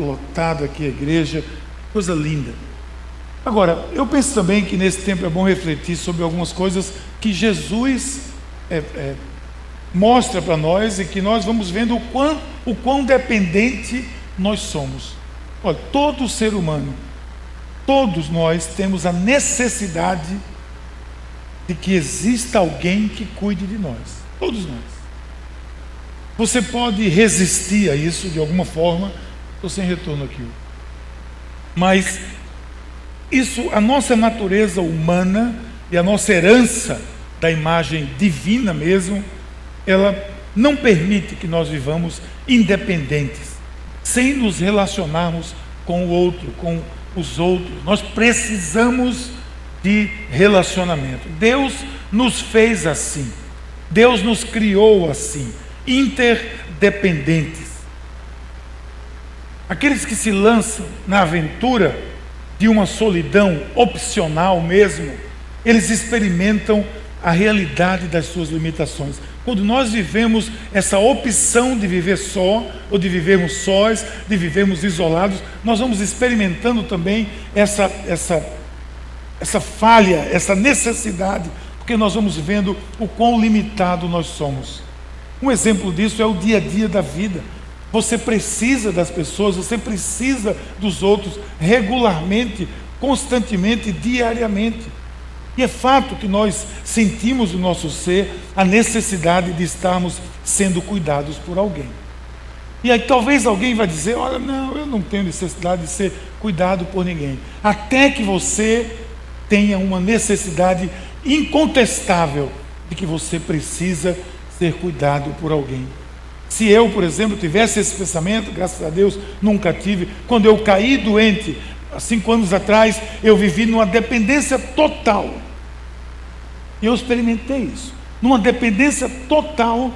lotado aqui a igreja, coisa linda. Agora, eu penso também que nesse tempo é bom refletir sobre algumas coisas que Jesus é, é, mostra para nós e que nós vamos vendo o quão, o quão dependente nós somos. Olha, todo ser humano, todos nós temos a necessidade de que exista alguém que cuide de nós. Todos nós. Você pode resistir a isso de alguma forma. Estou sem retorno aqui. Mas isso, a nossa natureza humana e a nossa herança da imagem divina mesmo, ela não permite que nós vivamos independentes, sem nos relacionarmos com o outro, com os outros. Nós precisamos de relacionamento. Deus nos fez assim. Deus nos criou assim, interdependentes. Aqueles que se lançam na aventura de uma solidão opcional mesmo, eles experimentam a realidade das suas limitações. Quando nós vivemos essa opção de viver só, ou de vivermos sós, de vivermos isolados, nós vamos experimentando também essa, essa, essa falha, essa necessidade, porque nós vamos vendo o quão limitado nós somos. Um exemplo disso é o dia a dia da vida. Você precisa das pessoas, você precisa dos outros regularmente, constantemente, diariamente. E é fato que nós sentimos no nosso ser a necessidade de estarmos sendo cuidados por alguém. E aí talvez alguém vai dizer: Olha, não, eu não tenho necessidade de ser cuidado por ninguém. Até que você tenha uma necessidade incontestável de que você precisa ser cuidado por alguém. Se eu, por exemplo, tivesse esse pensamento, graças a Deus nunca tive, quando eu caí doente, há cinco anos atrás, eu vivi numa dependência total e eu experimentei isso, numa dependência total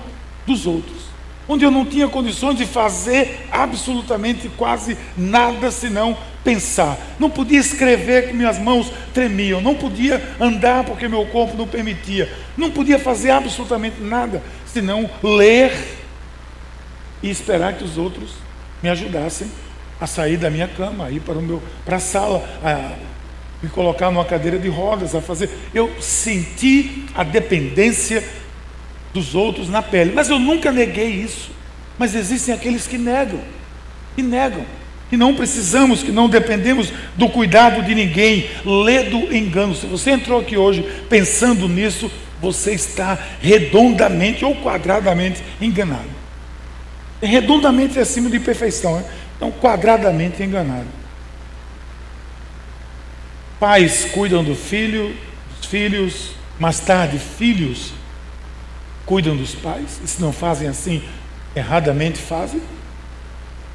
dos outros, onde eu não tinha condições de fazer absolutamente quase nada senão pensar. Não podia escrever que minhas mãos tremiam, não podia andar porque meu corpo não permitia, não podia fazer absolutamente nada senão ler e esperar que os outros me ajudassem a sair da minha cama, a ir para, o meu, para a sala, a me colocar numa cadeira de rodas, a fazer. Eu senti a dependência dos outros na pele, mas eu nunca neguei isso. Mas existem aqueles que negam, que negam, que não precisamos, que não dependemos do cuidado de ninguém. Lê do engano. Se você entrou aqui hoje pensando nisso, você está redondamente ou quadradamente enganado. É redondamente acima de perfeição, né? então quadradamente enganado. Pais cuidam do filho, dos filhos, mais tarde filhos cuidam dos pais, e se não fazem assim, erradamente fazem.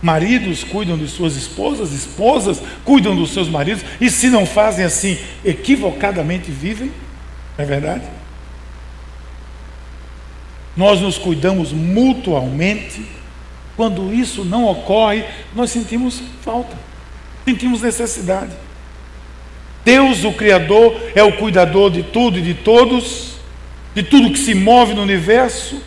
Maridos cuidam de suas esposas, esposas cuidam dos seus maridos, e se não fazem assim, equivocadamente vivem, não é verdade? Nós nos cuidamos mutualmente, quando isso não ocorre, nós sentimos falta, sentimos necessidade. Deus, o Criador, é o cuidador de tudo e de todos, de tudo que se move no universo.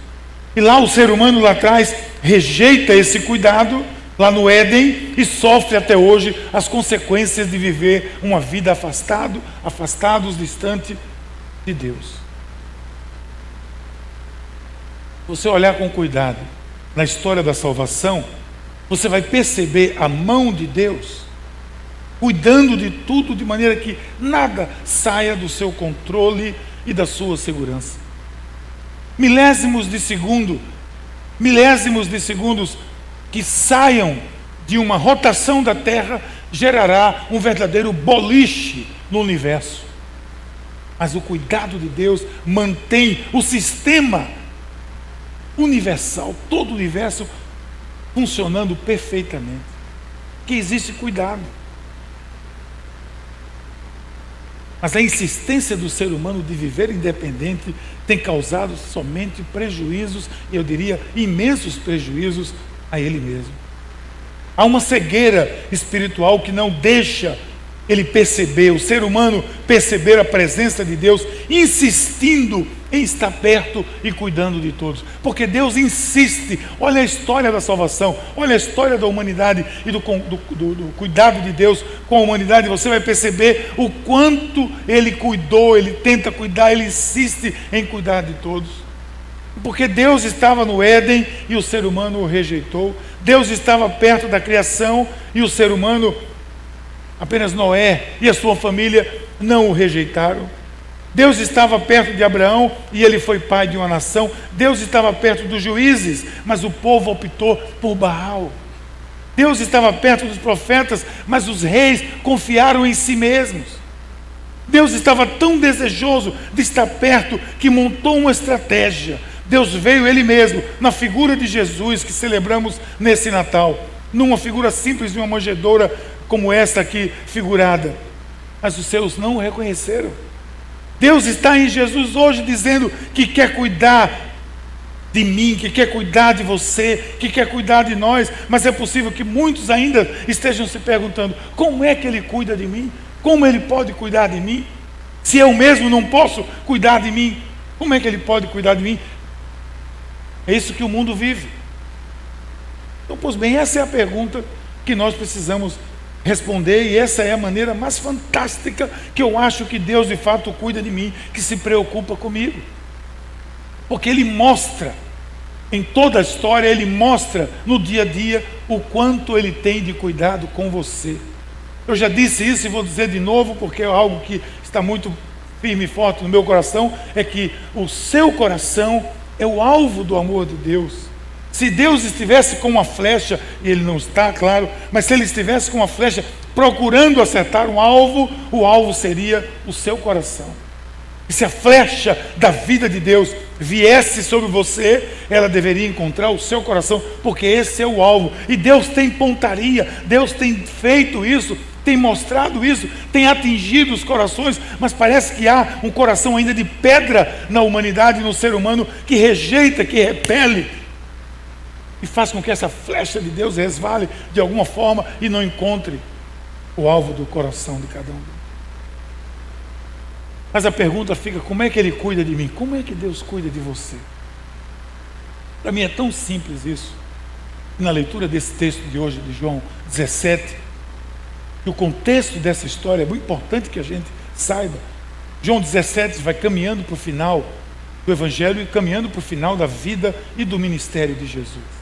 E lá o ser humano lá atrás rejeita esse cuidado, lá no Éden, e sofre até hoje as consequências de viver uma vida afastado, afastados, distante de Deus. Você olhar com cuidado na história da salvação, você vai perceber a mão de Deus cuidando de tudo de maneira que nada saia do seu controle e da sua segurança. Milésimos de segundo, milésimos de segundos que saiam de uma rotação da Terra gerará um verdadeiro boliche no universo. Mas o cuidado de Deus mantém o sistema universal, todo o universo funcionando perfeitamente. Que existe cuidado. Mas a insistência do ser humano de viver independente tem causado somente prejuízos, eu diria imensos prejuízos a ele mesmo. Há uma cegueira espiritual que não deixa ele percebeu, o ser humano perceber a presença de Deus, insistindo em estar perto e cuidando de todos. Porque Deus insiste. Olha a história da salvação, olha a história da humanidade e do, do, do, do cuidado de Deus com a humanidade. Você vai perceber o quanto Ele cuidou, Ele tenta cuidar, Ele insiste em cuidar de todos. Porque Deus estava no Éden e o ser humano o rejeitou. Deus estava perto da criação e o ser humano Apenas Noé e a sua família não o rejeitaram. Deus estava perto de Abraão e ele foi pai de uma nação. Deus estava perto dos juízes, mas o povo optou por Baal. Deus estava perto dos profetas, mas os reis confiaram em si mesmos. Deus estava tão desejoso de estar perto que montou uma estratégia. Deus veio Ele mesmo, na figura de Jesus que celebramos nesse Natal, numa figura simples de uma manjedoura como esta aqui figurada. Mas os seus não o reconheceram. Deus está em Jesus hoje dizendo que quer cuidar de mim, que quer cuidar de você, que quer cuidar de nós, mas é possível que muitos ainda estejam se perguntando: como é que Ele cuida de mim? Como Ele pode cuidar de mim? Se eu mesmo não posso cuidar de mim, como é que Ele pode cuidar de mim? É isso que o mundo vive. Então, pois bem, essa é a pergunta que nós precisamos responder, e essa é a maneira mais fantástica que eu acho que Deus de fato cuida de mim, que se preocupa comigo. Porque Ele mostra, em toda a história, Ele mostra no dia a dia o quanto Ele tem de cuidado com você. Eu já disse isso e vou dizer de novo, porque é algo que está muito firme e forte no meu coração: é que o seu coração é o alvo do amor de Deus. Se Deus estivesse com uma flecha, e Ele não está, claro, mas se Ele estivesse com uma flecha procurando acertar um alvo, o alvo seria o seu coração. E se a flecha da vida de Deus viesse sobre você, ela deveria encontrar o seu coração, porque esse é o alvo. E Deus tem pontaria, Deus tem feito isso, tem mostrado isso, tem atingido os corações, mas parece que há um coração ainda de pedra na humanidade, no ser humano, que rejeita, que repele, e faz com que essa flecha de Deus resvale de alguma forma e não encontre o alvo do coração de cada um. Mas a pergunta fica: como é que Ele cuida de mim? Como é que Deus cuida de você? Para mim é tão simples isso. Na leitura desse texto de hoje, de João 17, que o contexto dessa história é muito importante que a gente saiba. João 17 vai caminhando para o final do Evangelho e caminhando para o final da vida e do ministério de Jesus.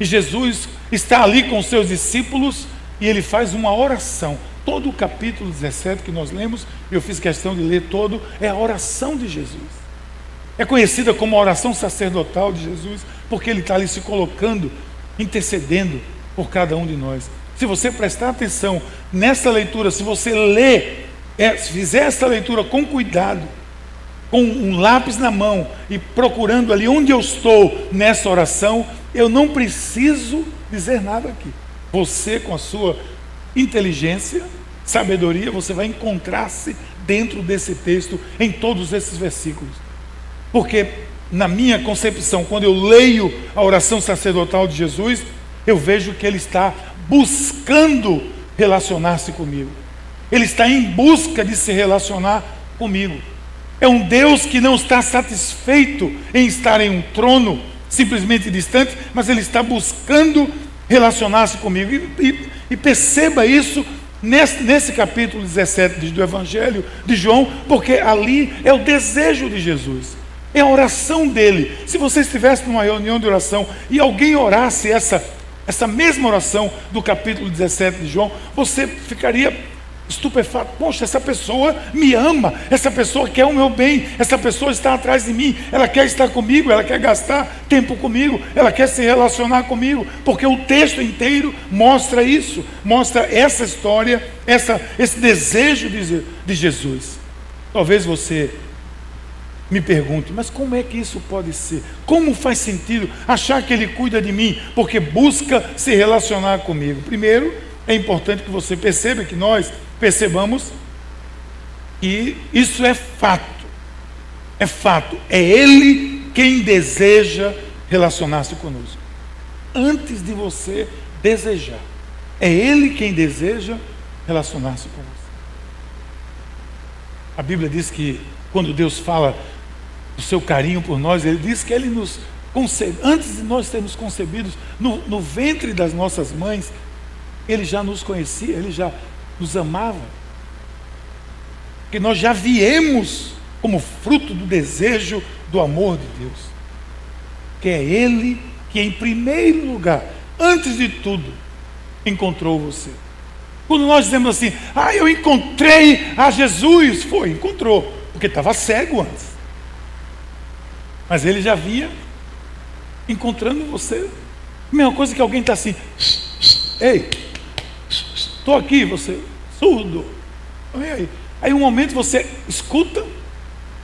E Jesus está ali com seus discípulos e ele faz uma oração. Todo o capítulo 17 que nós lemos, eu fiz questão de ler todo, é a oração de Jesus. É conhecida como a oração sacerdotal de Jesus, porque ele está ali se colocando, intercedendo por cada um de nós. Se você prestar atenção nessa leitura, se você ler, é, se fizer essa leitura com cuidado, com um lápis na mão e procurando ali onde eu estou nessa oração, eu não preciso dizer nada aqui. Você, com a sua inteligência, sabedoria, você vai encontrar-se dentro desse texto, em todos esses versículos. Porque, na minha concepção, quando eu leio a oração sacerdotal de Jesus, eu vejo que ele está buscando relacionar-se comigo. Ele está em busca de se relacionar comigo. É um Deus que não está satisfeito em estar em um trono simplesmente distante, mas ele está buscando relacionar-se comigo. E, e, e, perceba isso nesse, nesse capítulo 17 do Evangelho de João, porque ali é o desejo de Jesus. É a oração dele. Se você estivesse numa reunião de oração e alguém orasse essa, essa mesma oração do capítulo 17 de João, você ficaria estupefato. Poxa, essa pessoa me ama, essa pessoa quer o meu bem, essa pessoa está atrás de mim, ela quer estar comigo, ela quer gastar tempo comigo, ela quer se relacionar comigo, porque o texto inteiro mostra isso, mostra essa história, essa, esse desejo de, de Jesus. Talvez você me pergunte, mas como é que isso pode ser? Como faz sentido achar que Ele cuida de mim porque busca se relacionar comigo? Primeiro, é importante que você perceba que nós percebamos que isso é fato. É fato. É Ele quem deseja relacionar-se conosco. Antes de você desejar. É Ele quem deseja relacionar-se com você. A Bíblia diz que quando Deus fala do seu carinho por nós, Ele diz que Ele nos concebe, antes de nós sermos concebidos no, no ventre das nossas mães, Ele já nos conhecia, Ele já nos amava. Que nós já viemos como fruto do desejo do amor de Deus. Que é Ele que, em primeiro lugar, antes de tudo, encontrou você. Quando nós dizemos assim, ah, eu encontrei a Jesus, foi, encontrou, porque estava cego antes. Mas ele já via encontrando você. Mesma coisa que alguém está assim, ei, estou aqui, você, surdo. Aí, aí um momento você escuta,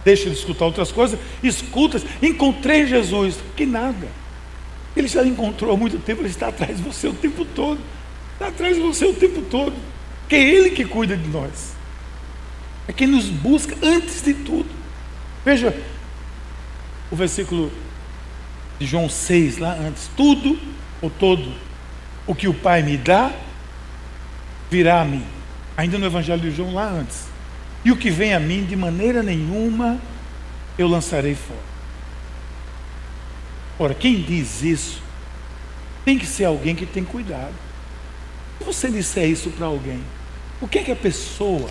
deixa de escutar outras coisas, escuta, encontrei Jesus, que nada. Ele já encontrou há muito tempo, ele está atrás de você o tempo todo. Está atrás de você o tempo todo. Que é Ele que cuida de nós. É quem nos busca antes de tudo. Veja o versículo de João 6, lá antes. Tudo ou todo o que o Pai me dá virá a mim. Ainda no Evangelho de João, lá antes. E o que vem a mim, de maneira nenhuma eu lançarei fora. Ora, quem diz isso tem que ser alguém que tem cuidado. Se você disser isso para alguém, o que é que a pessoa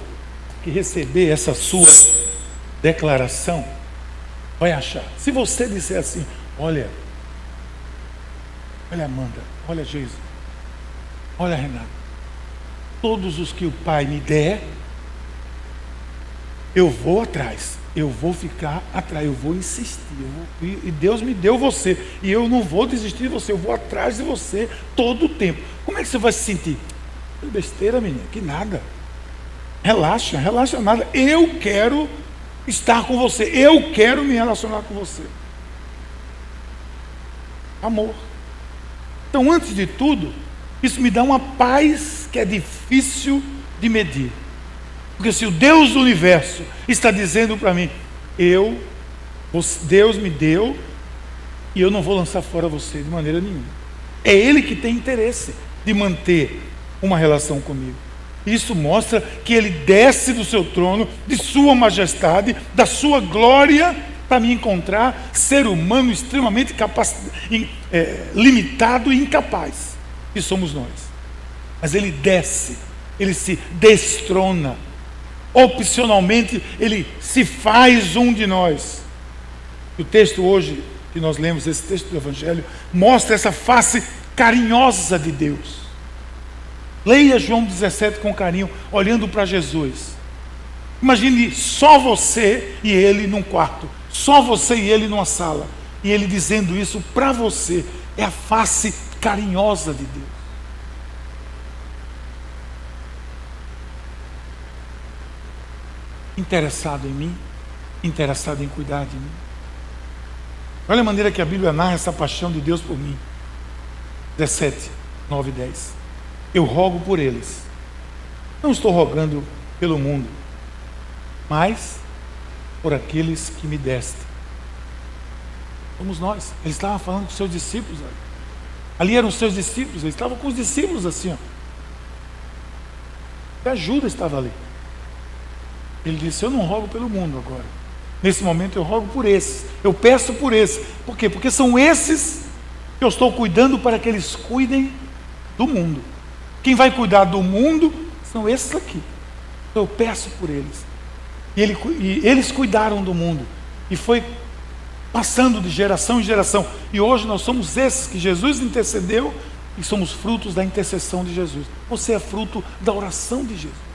que receber essa sua declaração vai achar? Se você disser assim, olha, olha Amanda, olha Jesus, olha Renato, todos os que o Pai me der, eu vou atrás eu vou ficar atrás, eu vou insistir. Eu vou, e, Deus me deu você. E eu não vou desistir de você, eu vou atrás de você todo o tempo. Como é que você vai se sentir? Besteira, menina, que nada. Relaxa, relaxa nada. Eu quero estar com você. Eu quero me relacionar com você. Amor. Então, antes de tudo, isso me dá uma paz que é difícil de medir. Porque se o Deus do universo está dizendo para mim, eu, Deus me deu, e eu não vou lançar fora você de maneira nenhuma. É Ele que tem interesse de manter uma relação comigo. Isso mostra que Ele desce do seu trono, de Sua majestade, da Sua glória, para me encontrar ser humano extremamente capac... é, limitado e incapaz, que somos nós. Mas Ele desce, Ele se destrona opcionalmente, ele se faz um de nós. o texto hoje, que nós lemos, esse texto do Evangelho, mostra essa face carinhosa de Deus. Leia João 17 com carinho, olhando para Jesus. Imagine só você e ele num quarto, só você e ele numa sala, e ele dizendo isso para você. É a face carinhosa de Deus. interessado em mim, interessado em cuidar de mim. Olha a maneira que a Bíblia narra essa paixão de Deus por mim. 17, 9 e 10. Eu rogo por eles. Não estou rogando pelo mundo, mas por aqueles que me deste. Somos nós. Ele estava falando com seus discípulos. Ali, ali eram os seus discípulos. Ele estava com os discípulos assim. Ó. E a Judas estava ali. Ele disse: Eu não rogo pelo mundo agora. Nesse momento eu rogo por esses. Eu peço por esses. Por quê? Porque são esses que eu estou cuidando para que eles cuidem do mundo. Quem vai cuidar do mundo são esses aqui. Então eu peço por eles. E, ele, e eles cuidaram do mundo. E foi passando de geração em geração. E hoje nós somos esses que Jesus intercedeu e somos frutos da intercessão de Jesus. Você é fruto da oração de Jesus.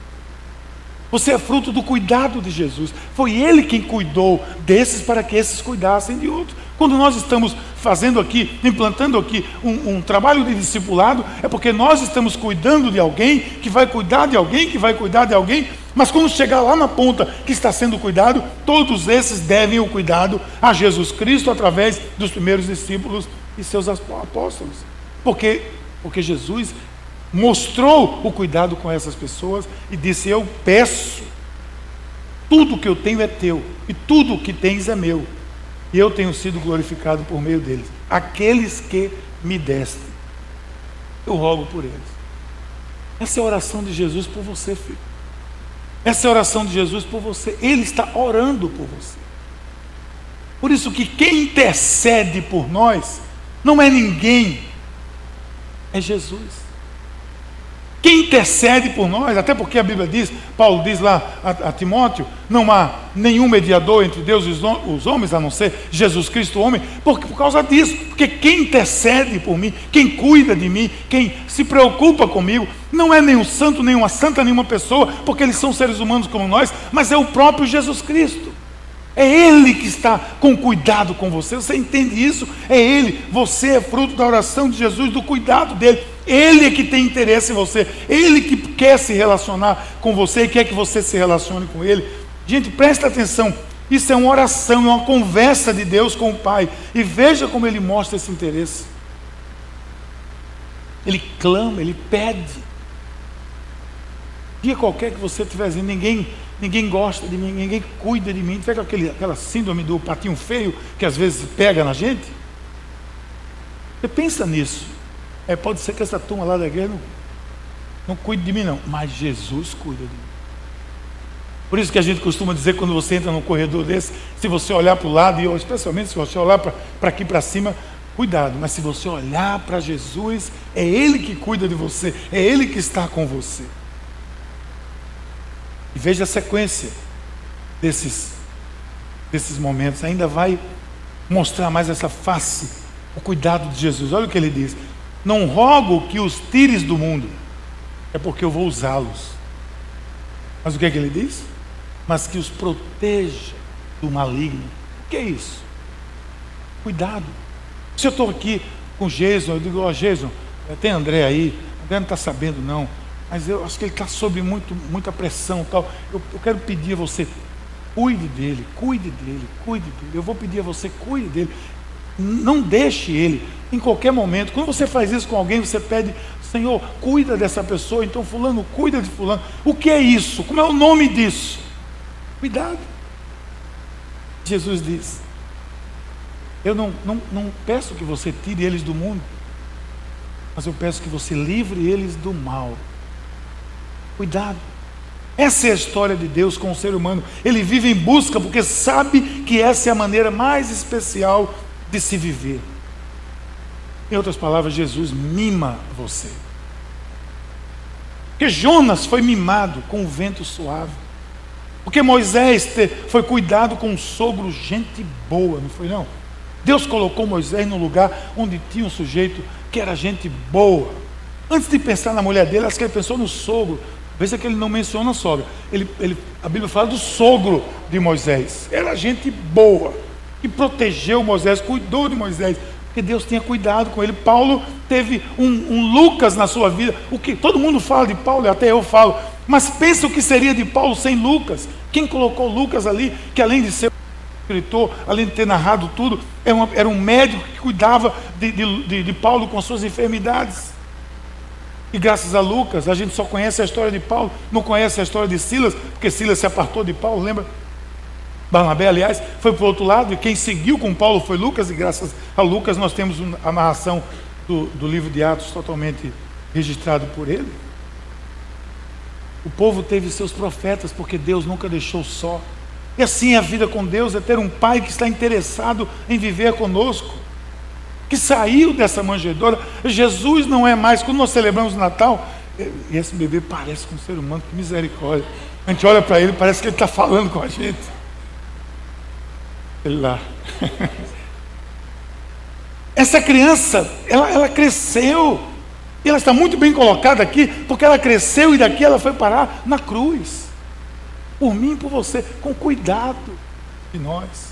Você é fruto do cuidado de Jesus. Foi Ele quem cuidou desses para que esses cuidassem de outros. Quando nós estamos fazendo aqui, implantando aqui um, um, trabalho de discipulado, é porque nós estamos cuidando de alguém que vai cuidar de alguém, que vai cuidar de alguém, mas quando chegar lá na ponta que está sendo cuidado, todos esses devem o cuidado a Jesus Cristo através dos primeiros discípulos e seus apóstolos. Porque, porque Jesus mostrou o cuidado com essas pessoas e disse: Eu peço, tudo que eu tenho é teu, e tudo o que tens é meu, e eu tenho sido glorificado por meio deles. Aqueles que me deste, eu rogo por eles. Essa é a oração de Jesus por você, filho. Essa é a oração de Jesus por você. Ele está orando por você. Por isso que quem intercede por nós não é ninguém, é Jesus. Quem intercede por nós, até porque a Bíblia diz, Paulo diz lá a, a Timóteo, não há nenhum mediador entre Deus e os, homens, a não ser Jesus Cristo, homem, porque, por causa disso, porque quem intercede por mim, quem cuida de mim, quem se preocupa comigo, não é nenhum santo, nenhuma santa, nenhuma pessoa, porque eles são seres humanos como nós, mas é o próprio Jesus Cristo. É Ele que está com cuidado com você. Você entende isso? É Ele. Você é fruto da oração de Jesus, do cuidado dele. Ele é que tem interesse em você. Ele que quer se relacionar com você e quer que você se relacione com Ele. Gente, presta atenção. Isso é uma oração, é uma conversa de Deus com o Pai. E veja como Ele mostra esse interesse. Ele clama, Ele pede. Dia qualquer que você estiver dizendo, ninguém ninguém gosta de mim, ninguém cuida de mim. Pega aquele, aquela síndrome do patinho feio que às vezes pega na gente. Você pensa nisso. É, pode ser que essa turma lá da igreja não, não cuide de mim, não, mas Jesus cuida de mim. Por isso que a gente costuma dizer quando você entra num corredor desse, se você olhar para o lado, e especialmente se você olhar para aqui para cima, cuidado, mas se você olhar para Jesus, é Ele que cuida de você, é Ele que está com você. E veja a sequência desses, desses momentos. Ainda vai mostrar mais essa face, o cuidado de Jesus. Olha o que ele diz: Não rogo que os tires do mundo, é porque eu vou usá-los. Mas o que é que ele diz? Mas que os proteja do maligno. O que é isso? Cuidado. Se eu estou aqui com Jason, eu digo, ó oh, Jason, tem André aí, André não está sabendo não mas eu acho que ele está sob muito, muita pressão tal. Eu, eu, quero pedir a você, cuide dele, cuide dele, cuide dele. Eu vou pedir a você, cuide dele. Não deixe ele em qualquer momento. Quando você faz isso com alguém, você pede, Senhor, cuida dessa pessoa. Então, fulano, cuida de fulano. O que é isso? Como é o nome disso? Cuidado. Jesus diz: Eu não, não, não peço que você tire eles do mundo, mas eu peço que você livre eles do mal. Cuidado. Essa é a história de Deus com o ser humano. Ele vive em busca porque sabe que essa é a maneira mais especial de se viver. Em outras palavras, Jesus mima você. Porque Jonas foi mimado com o vento suave. Porque Moisés foi cuidado com um sogro gente boa, não foi não? Deus colocou Moisés no lugar onde tinha um sujeito que era gente boa. Antes de pensar na mulher dele, acho que ele pensou no sogro. Veja que ele não menciona a sogra. Ele, ele, a Bíblia fala do sogro de Moisés. Era gente boa, que protegeu Moisés, cuidou de Moisés, porque Deus tinha cuidado com ele. Paulo teve um, um Lucas na sua vida. O que todo mundo fala de Paulo, até eu falo. Mas pensa o que seria de Paulo sem Lucas. Quem colocou Lucas ali, que além de ser escritor, além de ter narrado tudo, era, uma, era um médico que cuidava de, de, de, de Paulo com suas enfermidades. E graças a Lucas, a gente só conhece a história de Paulo, não conhece a história de Silas, porque Silas se apartou de Paulo, lembra? Barnabé, aliás, foi para o outro lado, e quem seguiu com Paulo foi Lucas, e graças a Lucas nós temos a narração do, do livro de Atos totalmente registrado por ele. O povo teve seus profetas, porque Deus nunca deixou só. E assim a vida com Deus, é ter um pai que está interessado em viver conosco que saiu dessa manjedoura. Jesus não é mais, quando nós celebramos o Natal, e esse bebê parece com um ser humano, que misericórdia. A gente olha para ele, parece que ele está falando com a gente. Lá. Essa criança, ela, ela cresceu. E ela está muito bem colocada aqui, porque ela cresceu e daqui ela foi parar na cruz. Por mim e por você, com cuidado de nós.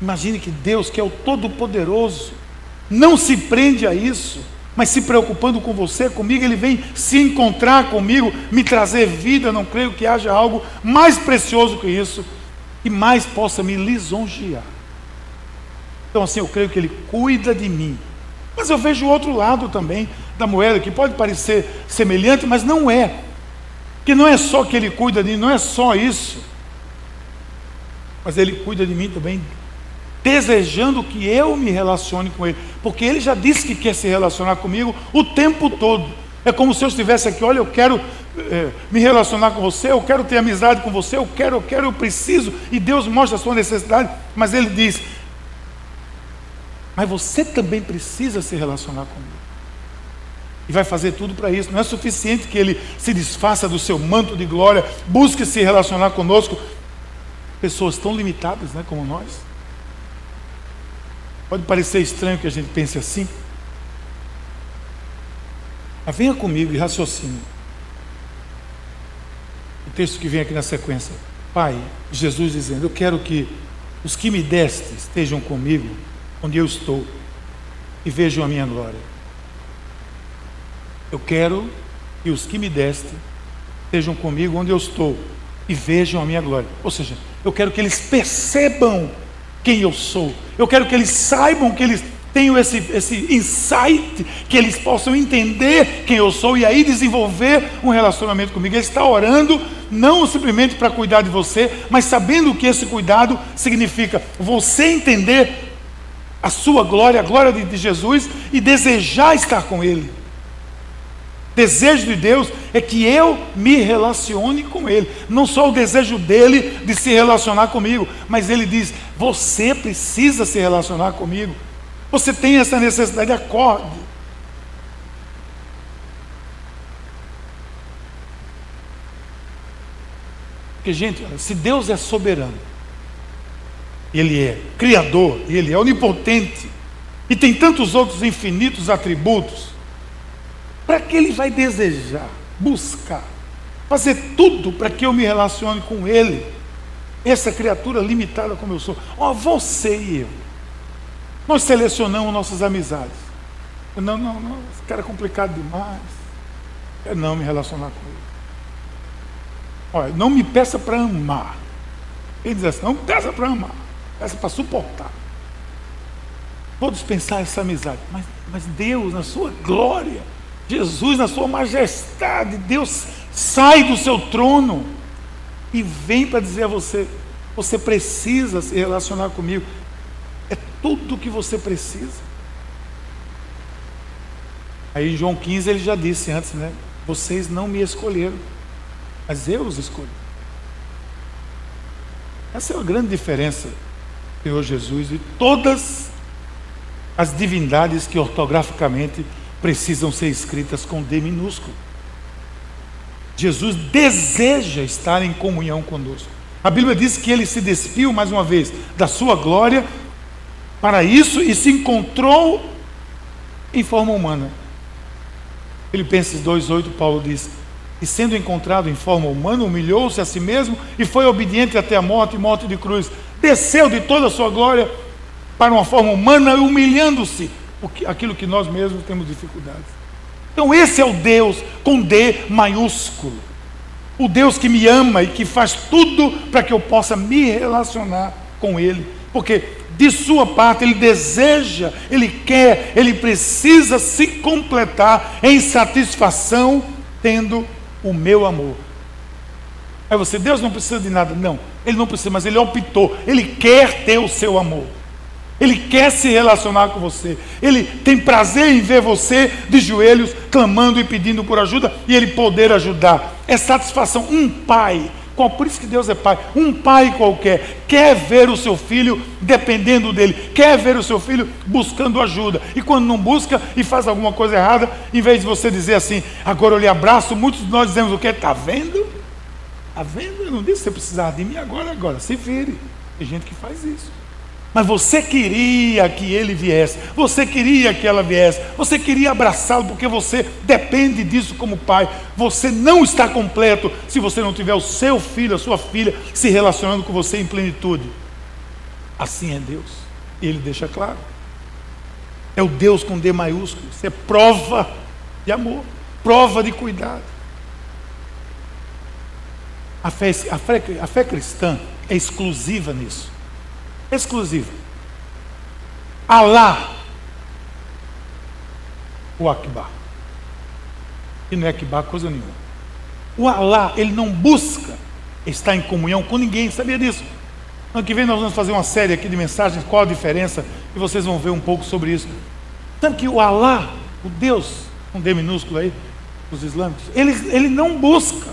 Imagine que Deus, que é o Todo-Poderoso, não se prende a isso, mas se preocupando com você, comigo, Ele vem se encontrar comigo, me trazer vida. Não creio que haja algo mais precioso que isso, que mais possa me lisonjear. Então, assim, eu creio que Ele cuida de mim. Mas eu vejo o outro lado também da moeda, que pode parecer semelhante, mas não é. Que não é só que Ele cuida de mim, não é só isso. Mas Ele cuida de mim também desejando que eu me relacione com Ele, porque Ele já disse que quer se relacionar comigo o tempo todo. É como se eu estivesse aqui, olha, eu quero é, me relacionar com você, eu quero ter amizade com você, eu quero, eu quero, eu preciso, e Deus mostra a sua necessidade, mas Ele diz: Mas você também precisa se relacionar comigo. E vai fazer tudo para isso. Não é suficiente que ele se desfaça do seu manto de glória, busque se relacionar conosco. Pessoas tão limitadas né, como nós. Pode parecer estranho que a gente pense assim. Mas venha comigo e raciocine. O texto que vem aqui na sequência. Pai, Jesus dizendo: Eu quero que os que me deste estejam comigo onde eu estou e vejam a minha glória. Eu quero que os que me deste estejam comigo onde eu estou e vejam a minha glória. Ou seja, eu quero que eles percebam quem eu sou. Eu quero que eles saibam que eles tenham esse, esse insight, que eles possam entender quem eu sou e aí desenvolver um relacionamento comigo. Ele está orando não simplesmente para cuidar de você, mas sabendo que esse cuidado significa você entender a sua glória, a glória de, de Jesus e desejar estar com Ele desejo de Deus é que eu me relacione com Ele. Não só o desejo dele de se relacionar comigo, mas ele diz: você precisa se relacionar comigo. Você tem essa necessidade, acorde. Porque, gente, se Deus é soberano, Ele é Criador, Ele é onipotente, e tem tantos outros infinitos atributos, para que ele vai desejar, buscar, fazer tudo para que eu me relacione com ele? Essa criatura limitada como eu sou. Ó, oh, você e eu. Nós selecionamos nossas amizades. Não, não, não, esse cara é complicado demais. Eu não me relacionar com ele. Olha, não me peça para amar. Ele diz assim, não me peça para amar, peça para suportar. Vou dispensar essa amizade. Mas, mas Deus, na sua glória, Jesus, na sua majestade, Deus sai do seu trono e vem para dizer a você: você precisa se relacionar comigo. Tudo o que você precisa. Aí em João 15 ele já disse antes, né? Vocês não me escolheram, mas eu os escolhi. Essa é a grande diferença Senhor Jesus e todas as divindades que ortograficamente precisam ser escritas com D minúsculo. Jesus deseja estar em comunhão conosco. A Bíblia diz que ele se despiu mais uma vez da sua glória para isso e se encontrou em forma humana. Filipenses 2:8 Paulo diz: "E sendo encontrado em forma humana, humilhou-se a si mesmo e foi obediente até a morte e morte de cruz. Desceu de toda a sua glória para uma forma humana, humilhando-se aquilo que nós mesmos temos dificuldades. Então, esse é o Deus com D maiúsculo. O Deus que me ama e que faz tudo para que eu possa me relacionar com Ele. Porque de sua parte ele deseja, ele quer, ele precisa se completar em satisfação, tendo o meu amor. Aí você, Deus não precisa de nada. Não, ele não precisa, mas ele optou, ele quer ter o seu amor. Ele quer se relacionar com você. Ele tem prazer em ver você de joelhos, clamando e pedindo por ajuda e ele poder ajudar. É satisfação. Um pai, por isso que Deus é pai, um pai qualquer quer ver o seu filho dependendo dele, quer ver o seu filho buscando ajuda. E quando não busca e faz alguma coisa errada, em vez de você dizer assim, agora eu lhe abraço, muitos de nós dizemos o que? Está vendo? Está vendo? Eu não disse que você precisava de mim agora, agora. Se vire. Tem gente que faz isso. Mas você queria que ele viesse, você queria que ela viesse, você queria abraçá-lo porque você depende disso como pai. Você não está completo se você não tiver o seu filho, a sua filha se relacionando com você em plenitude. Assim é Deus, e ele deixa claro. É o Deus com D maiúsculo, isso é prova de amor, prova de cuidado. A fé, a fé, a fé cristã é exclusiva nisso exclusiva. Alá, o Akbar. E não é Akbar coisa nenhuma. O Alá, ele não busca estar em comunhão com ninguém, sabia disso? Ano que vem nós vamos fazer uma série aqui de mensagens, qual a diferença, e vocês vão ver um pouco sobre isso. Sabe que o Alá, o Deus, um D minúsculo aí, os islâmicos, ele, ele não busca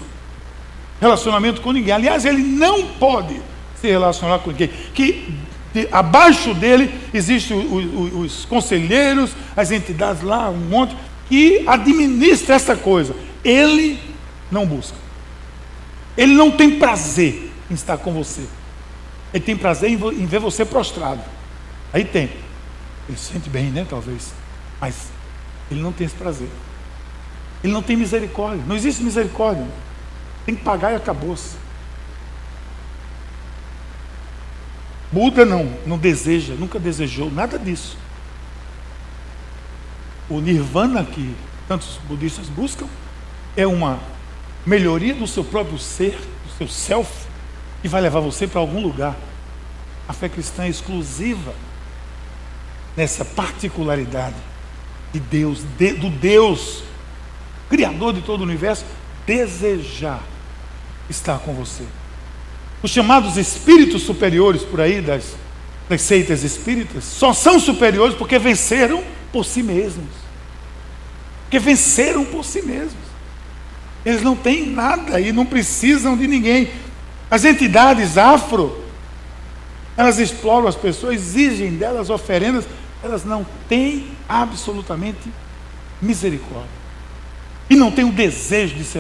relacionamento com ninguém. Aliás, ele não pode se relacionar com ninguém. Que de, abaixo dele existem os, os conselheiros, as entidades lá, um monte, que administra essa coisa. Ele não busca. Ele não tem prazer em estar com você. Ele tem prazer em, em ver você prostrado. Aí tem. Ele se sente bem, né? Talvez. Mas ele não tem esse prazer. Ele não tem misericórdia. Não existe misericórdia. Tem que pagar e acabou-se. Buda não, não deseja, nunca desejou nada disso. O nirvana que tantos budistas buscam é uma melhoria do seu próprio ser, do seu self, que vai levar você para algum lugar. A fé cristã é exclusiva nessa particularidade de Deus, de, do Deus, Criador de todo o universo, desejar estar com você. Os chamados espíritos superiores por aí das, das seitas espíritas só são superiores porque venceram por si mesmos. Porque venceram por si mesmos. Eles não têm nada e não precisam de ninguém. As entidades afro, elas exploram as pessoas, exigem delas oferendas, elas não têm absolutamente misericórdia. E não têm o desejo de se,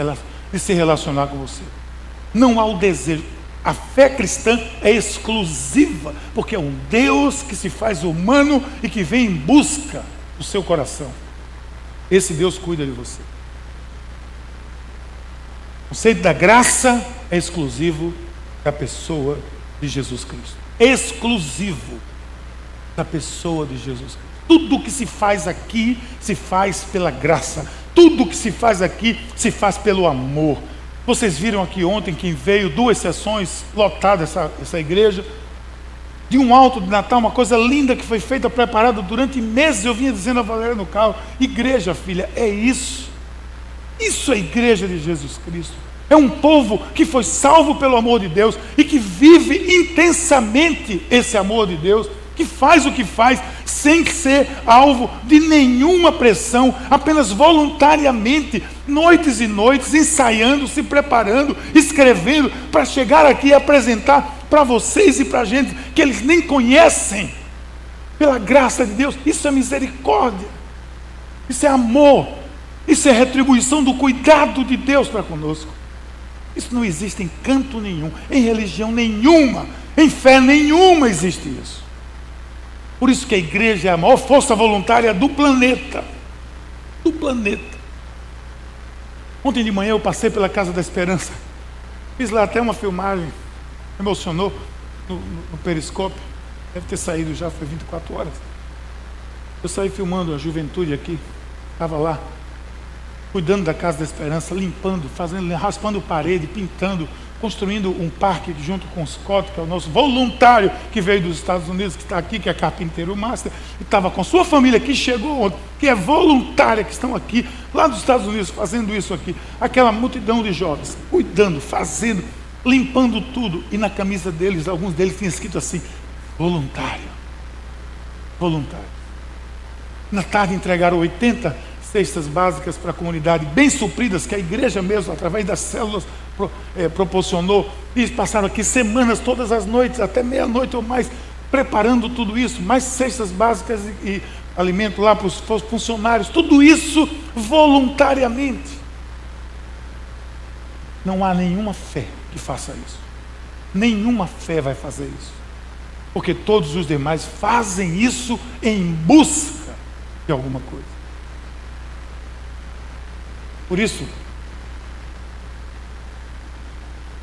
de se relacionar com você. Não há o desejo. A fé cristã é exclusiva, porque é um Deus que se faz humano e que vem em busca do seu coração. Esse Deus cuida de você. O conceito da graça é exclusivo da pessoa de Jesus Cristo. Exclusivo da pessoa de Jesus Cristo. Tudo que se faz aqui se faz pela graça. Tudo que se faz aqui se faz pelo amor. Vocês viram aqui ontem quem veio, duas sessões lotadas essa, essa igreja, de um alto de Natal, uma coisa linda que foi feita, preparada durante meses. Eu vinha dizendo a Valéria no carro: Igreja, filha, é isso. Isso é a igreja de Jesus Cristo. É um povo que foi salvo pelo amor de Deus e que vive intensamente esse amor de Deus que faz o que faz sem ser alvo de nenhuma pressão, apenas voluntariamente, noites e noites, ensaiando, se preparando, escrevendo, para chegar aqui e apresentar para vocês e para a gente que eles nem conhecem, pela graça de Deus. Isso é misericórdia, isso é amor, isso é retribuição do cuidado de Deus para conosco. Isso não existe em canto nenhum, em religião nenhuma, em fé nenhuma existe isso. Por isso que a igreja é a maior força voluntária do planeta. Do planeta. Ontem de manhã eu passei pela Casa da Esperança. Fiz lá até uma filmagem. Emocionou no, no periscópio. Deve ter saído já, foi 24 horas. Eu saí filmando a juventude aqui. Estava lá, cuidando da Casa da Esperança, limpando, fazendo, raspando parede, pintando, construindo um parque junto com o Scott, que é o nosso voluntário que veio dos Estados Unidos, que está aqui, que é carpinteiro master, e estava com sua família que chegou ontem, que é voluntária, que estão aqui, lá dos Estados Unidos, fazendo isso aqui. Aquela multidão de jovens, cuidando, fazendo, limpando tudo. E na camisa deles, alguns deles tinham escrito assim: voluntário. Voluntário. Na tarde entregaram 80 cestas básicas para a comunidade, bem supridas, que a igreja mesmo, através das células, pro, é, proporcionou. E passaram aqui semanas, todas as noites, até meia-noite ou mais, preparando tudo isso, mais cestas básicas e, e alimento lá para os funcionários, tudo isso voluntariamente. Não há nenhuma fé que faça isso. Nenhuma fé vai fazer isso. Porque todos os demais fazem isso em busca de alguma coisa. Por isso,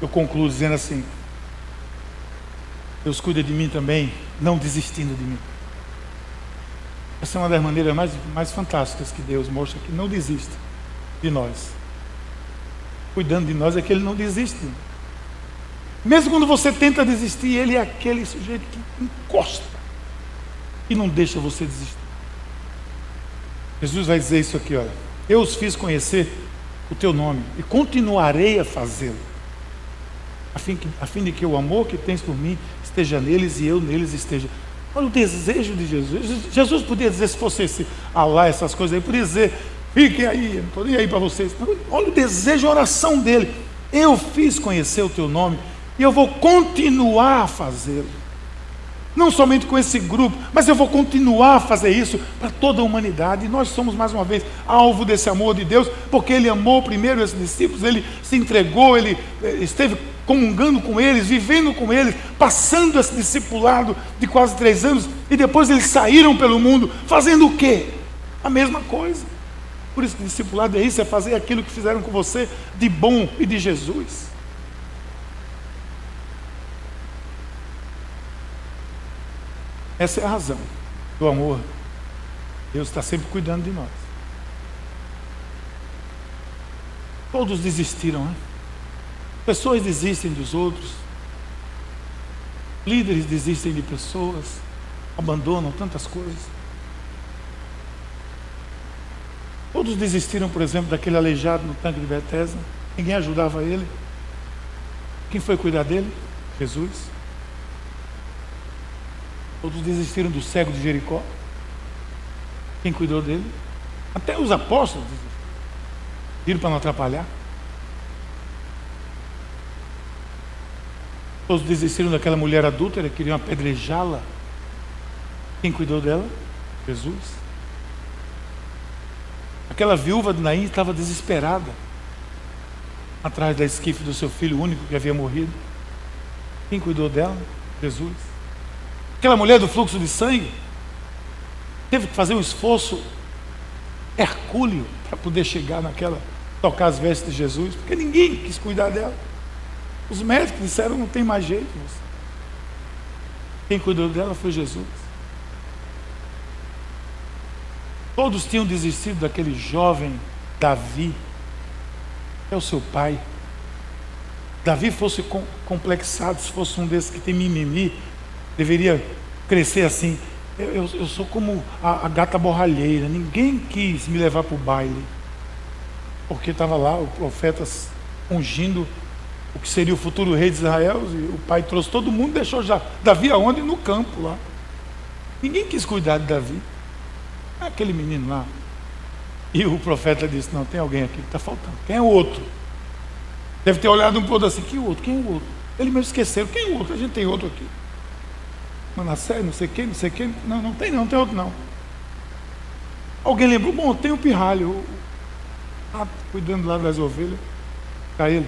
eu concluo dizendo assim: Deus cuida de mim também, não desistindo de mim. Essa é uma das maneiras mais, mais fantásticas que Deus mostra que não desiste de nós. Cuidando de nós é que Ele não desiste. Mesmo quando você tenta desistir, Ele é aquele sujeito que encosta e não deixa você desistir. Jesus vai dizer isso aqui, olha. Eu os fiz conhecer o teu nome e continuarei a fazê-lo, a fim, que, a fim de que o amor que tens por mim esteja neles e eu neles esteja. Olha o desejo de Jesus. Jesus podia dizer, se fosse esse Alá, essas coisas aí, podia dizer, fiquem aí, não estou nem aí para vocês. Olha o desejo, a oração dele. Eu fiz conhecer o teu nome e eu vou continuar a fazê-lo. Não somente com esse grupo, mas eu vou continuar a fazer isso para toda a humanidade. E nós somos, mais uma vez, alvo desse amor de Deus, porque Ele amou primeiro esses discípulos, Ele se entregou, Ele eh, esteve comungando com eles, vivendo com eles, passando esse discipulado de quase três anos, e depois eles saíram pelo mundo, fazendo o quê? A mesma coisa. Por isso que discipulado é isso, é fazer aquilo que fizeram com você de bom e de Jesus. Essa é a razão do amor. Deus está sempre cuidando de nós. Todos desistiram, né? Pessoas desistem dos outros. Líderes desistem de pessoas. Abandonam tantas coisas. Todos desistiram, por exemplo, daquele aleijado no tanque de Bethesda. Ninguém ajudava ele. Quem foi cuidar dele? Jesus. Todos desistiram do cego de Jericó. Quem cuidou dele? Até os apóstolos desistiram. Viram para não atrapalhar. Todos desistiram daquela mulher adúltera, queriam apedrejá-la. Quem cuidou dela? Jesus. Aquela viúva de Naim estava desesperada, atrás da esquife do seu filho único que havia morrido. Quem cuidou dela? Jesus. Aquela mulher do fluxo de sangue teve que fazer um esforço hercúleo para poder chegar naquela, tocar as vestes de Jesus, porque ninguém quis cuidar dela. Os médicos disseram não tem mais jeito. Quem cuidou dela foi Jesus. Todos tinham desistido daquele jovem Davi, é o seu pai. Davi fosse complexado, se fosse um desses que tem mimimi, deveria crescer assim. Eu, eu, eu sou como a, a, gata borralheira, ninguém quis me levar para o baile, porque estava lá o profeta ungindo o que seria o futuro rei de Israel, o pai trouxe todo mundo, deixou já Davi aonde? No campo lá. Ninguém quis cuidar de Davi aquele menino lá. E o profeta disse: Não, tem alguém aqui que está faltando. Quem é o outro? Deve ter olhado um pouco assim: Que outro? Quem é o outro? Ele mesmo esqueceu: Quem é o outro? A gente tem outro aqui. Manassés, não sei quem, não sei quem. Não, não tem não, tem outro não. Alguém lembrou? Bom, tem o pirralho. Ah, cuidando lá das ovelhas. Para ele.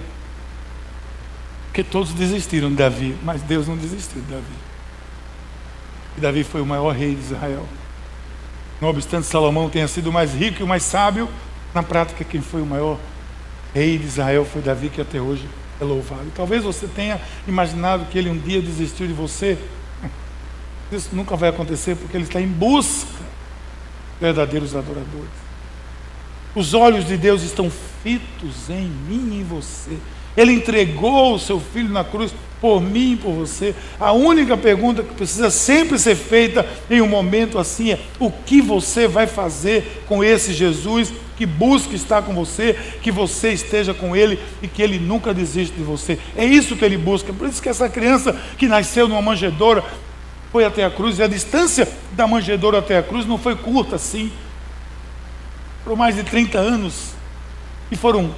Porque todos desistiram de Davi, mas Deus não desistiu de Davi. E Davi foi o maior rei de Israel. Não obstante Salomão tenha sido o mais rico e o mais sábio, na prática quem foi o maior rei de Israel foi Davi, que até hoje é louvado. E talvez você tenha imaginado que ele um dia desistiu de você. Isso nunca vai acontecer porque ele está em busca de verdadeiros adoradores. Os olhos de Deus estão fitos em mim e em você. Ele entregou o seu filho na cruz por mim e por você. A única pergunta que precisa sempre ser feita em um momento assim é: o que você vai fazer com esse Jesus que busca estar com você, que você esteja com ele e que ele nunca desiste de você? É isso que ele busca. Por isso que essa criança que nasceu numa manjedoura foi até a cruz e a distância da manjedoura até a cruz não foi curta assim. Por mais de 30 anos. E foram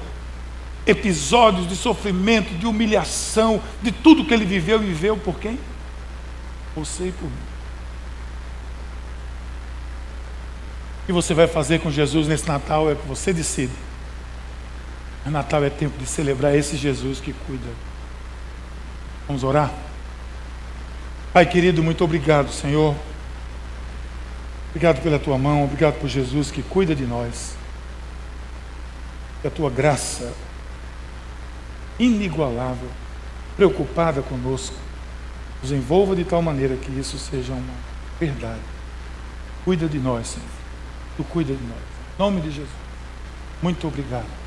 episódios de sofrimento, de humilhação, de tudo que ele viveu, viveu por quem? Você e por mim. O que você vai fazer com Jesus nesse Natal é que você decide. O Natal é tempo de celebrar esse Jesus que cuida. Vamos orar? Pai querido, muito obrigado, Senhor. Obrigado pela tua mão, obrigado por Jesus que cuida de nós. Que a tua graça inigualável, preocupada conosco, nos envolva de tal maneira que isso seja uma verdade. Cuida de nós, Senhor. Tu cuida de nós. Em nome de Jesus. Muito obrigado.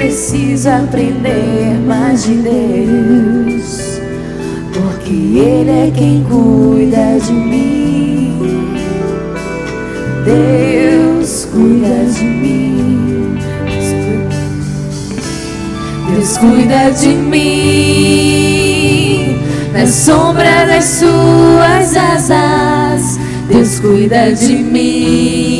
Preciso aprender mais de Deus, porque Ele é quem cuida de mim. Deus cuida de mim. Deus cuida de mim. Na sombra das suas asas, Deus cuida de mim.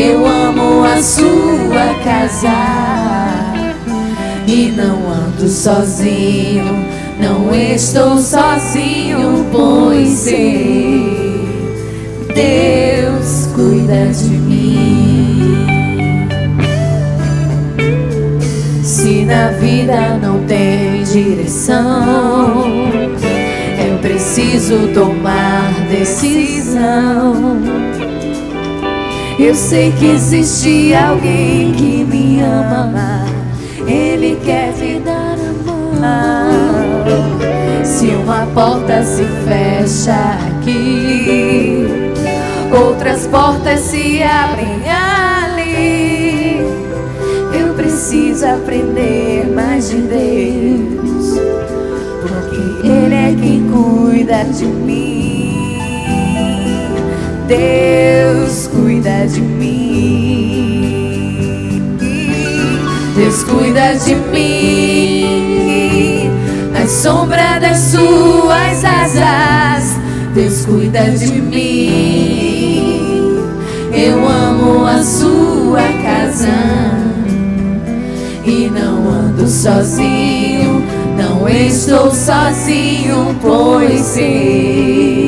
Eu amo a sua casa e não ando sozinho. Não estou sozinho, pois sei. Deus cuida de mim. Se na vida não tem direção, é preciso tomar decisão. Eu sei que existe alguém que me ama, Ele quer te dar a mão. Se uma porta se fecha aqui outras portas se abrem ali. Eu preciso aprender mais de Deus, porque Ele é quem cuida de mim. Deus cuida de mim. Deus cuida de mim. Na sombra das suas asas, Deus cuida de mim. Eu amo a sua casa e não ando sozinho, não estou sozinho, pois sei.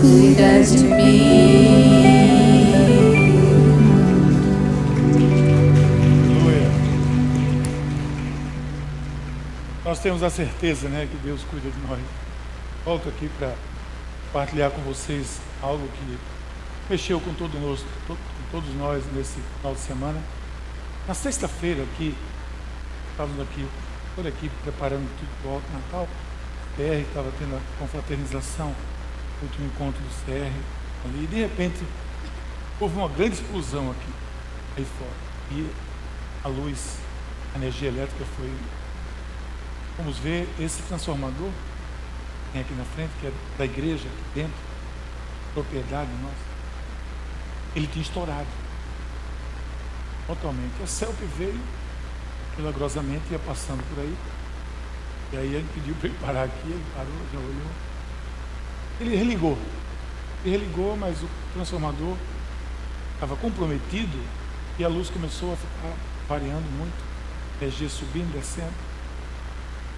cuida de mim. Aleluia. Nós temos a certeza, né, que Deus cuida de nós. Volto aqui para partilhar com vocês algo que mexeu com, todo nós, com todos nós nesse final de semana. Na sexta-feira aqui, estávamos aqui, toda a equipe preparando tudo para o Natal. CR estava tendo a confraternização, último encontro do CR ali, e de repente houve uma grande explosão aqui, aí fora. E a luz, a energia elétrica foi. Vamos ver esse transformador, tem aqui na frente, que é da igreja aqui dentro, propriedade nossa ele tinha estourado totalmente. A CELP veio, milagrosamente, ia passando por aí. E aí ele pediu para ele parar aqui, ele parou, já olhou. Ele religou. Ele religou, mas o transformador estava comprometido e a luz começou a ficar variando muito, energia subindo, descendo.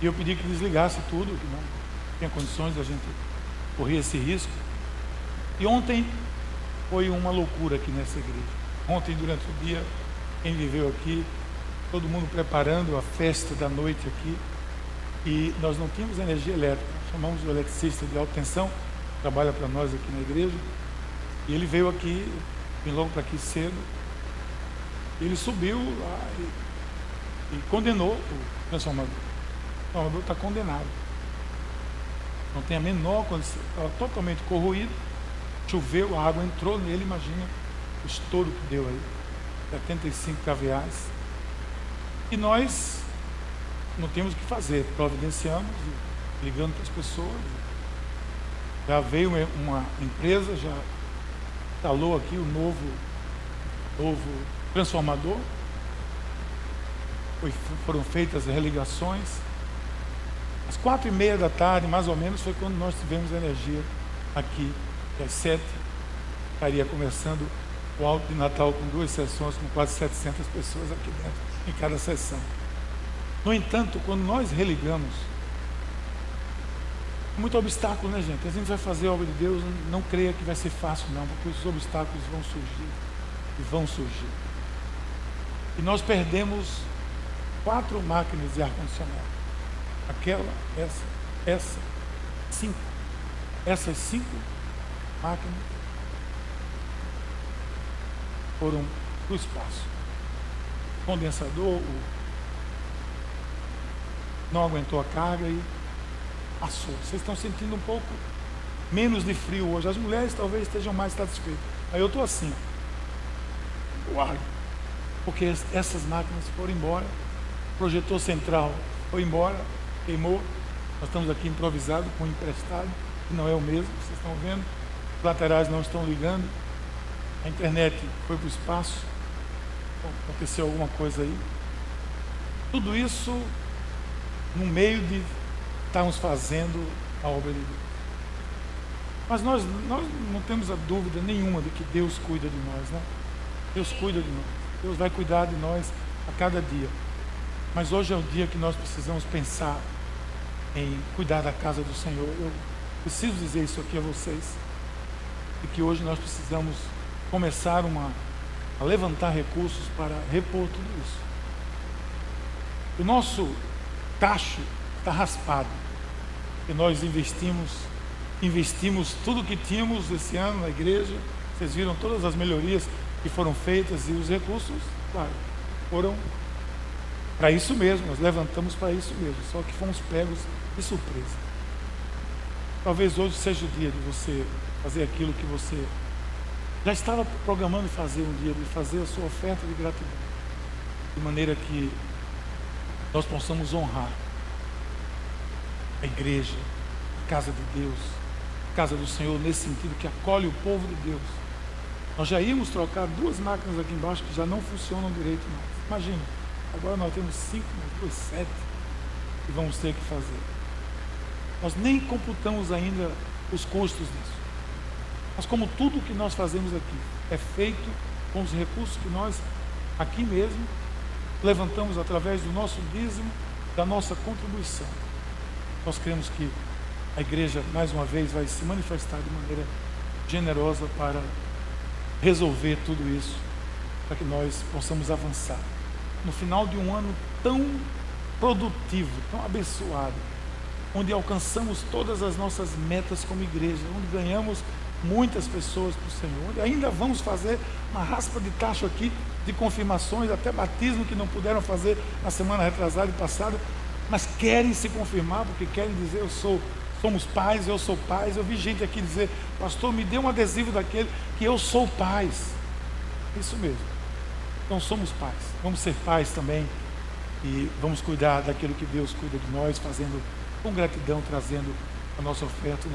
E eu pedi que desligasse tudo, que não tinha condições da gente correr esse risco. E ontem foi uma loucura aqui nessa igreja. Ontem, durante o dia, quem viveu aqui, todo mundo preparando a festa da noite aqui, e nós não tínhamos energia elétrica. Chamamos o eletricista de alta tensão, trabalha para nós aqui na igreja, e ele veio aqui, vim logo para aqui cedo. Ele subiu lá e e condenou o transformador. O transformador está condenado. Não tem a menor condição. Estava totalmente corroído. Choveu, a água entrou nele, imagina o estouro que deu aí. 75 caviais. E nós não temos o que fazer, providenciamos, ligando para as pessoas. Já veio uma empresa, já instalou aqui o novo, novo transformador. Foi, foram feitas religações. Às quatro e meia da tarde, mais ou menos, foi quando nós tivemos energia aqui. Às sete estaria começando o alto de Natal com duas sessões, com quase 700 pessoas aqui dentro, em cada sessão. No entanto, quando nós religamos, muito obstáculo, né, gente? A gente vai fazer a obra de Deus, não creia que vai ser fácil, não, porque os obstáculos vão surgir e vão surgir. E nós perdemos quatro máquinas de ar-condicionado. Aquela, essa, essa, cinco. Essas cinco máquinas foram para o espaço. O condensador o, não aguentou a carga e passou. Vocês estão sentindo um pouco menos de frio hoje. As mulheres talvez estejam mais satisfeitas. Aí eu estou assim. Uau! Porque essas máquinas foram embora. O projetor central foi embora, queimou. Nós estamos aqui improvisado com emprestado, que não é o mesmo, vocês estão vendo. Os laterais não estão ligando. A internet foi para o espaço. Aconteceu alguma coisa aí. Tudo isso no meio de estarmos fazendo a obra de Deus. Mas nós, nós não temos a dúvida nenhuma de que Deus cuida de nós, né? Deus cuida de nós. Deus vai cuidar de nós a cada dia. Mas hoje é o dia que nós precisamos pensar em cuidar da casa do Senhor. Eu preciso dizer isso aqui a vocês. E que hoje nós precisamos começar uma, a levantar recursos para repor tudo isso. O nosso tacho está raspado. E nós investimos, investimos tudo que tínhamos esse ano na igreja. Vocês viram todas as melhorias que foram feitas e os recursos, claro, foram para isso mesmo, nós levantamos para isso mesmo, só que fomos pegos de surpresa. Talvez hoje seja o dia de você fazer aquilo que você já estava programando fazer um dia, de fazer a sua oferta de gratidão, de maneira que nós possamos honrar a igreja, a casa de Deus, a casa do Senhor, nesse sentido que acolhe o povo de Deus. Nós já íamos trocar duas máquinas aqui embaixo que já não funcionam direito mais. Imagina, agora nós temos cinco, depois sete que vamos ter que fazer. Nós nem computamos ainda os custos disso. Mas como tudo que nós fazemos aqui é feito com os recursos que nós aqui mesmo levantamos através do nosso dízimo, da nossa contribuição. Nós cremos que a igreja, mais uma vez, vai se manifestar de maneira generosa para resolver tudo isso, para que nós possamos avançar. No final de um ano tão produtivo, tão abençoado, onde alcançamos todas as nossas metas como igreja, onde ganhamos muitas pessoas para o Senhor, onde ainda vamos fazer uma raspa de tacho aqui de confirmações, até batismo que não puderam fazer na semana retrasada e passada, mas querem se confirmar porque querem dizer eu sou, somos pais, eu sou pais. Eu vi gente aqui dizer, pastor, me dê um adesivo daquele que eu sou pais. Isso mesmo. Então somos pais. Vamos ser pais também e vamos cuidar daquilo que Deus cuida de nós, fazendo com gratidão, trazendo a nossa oferta.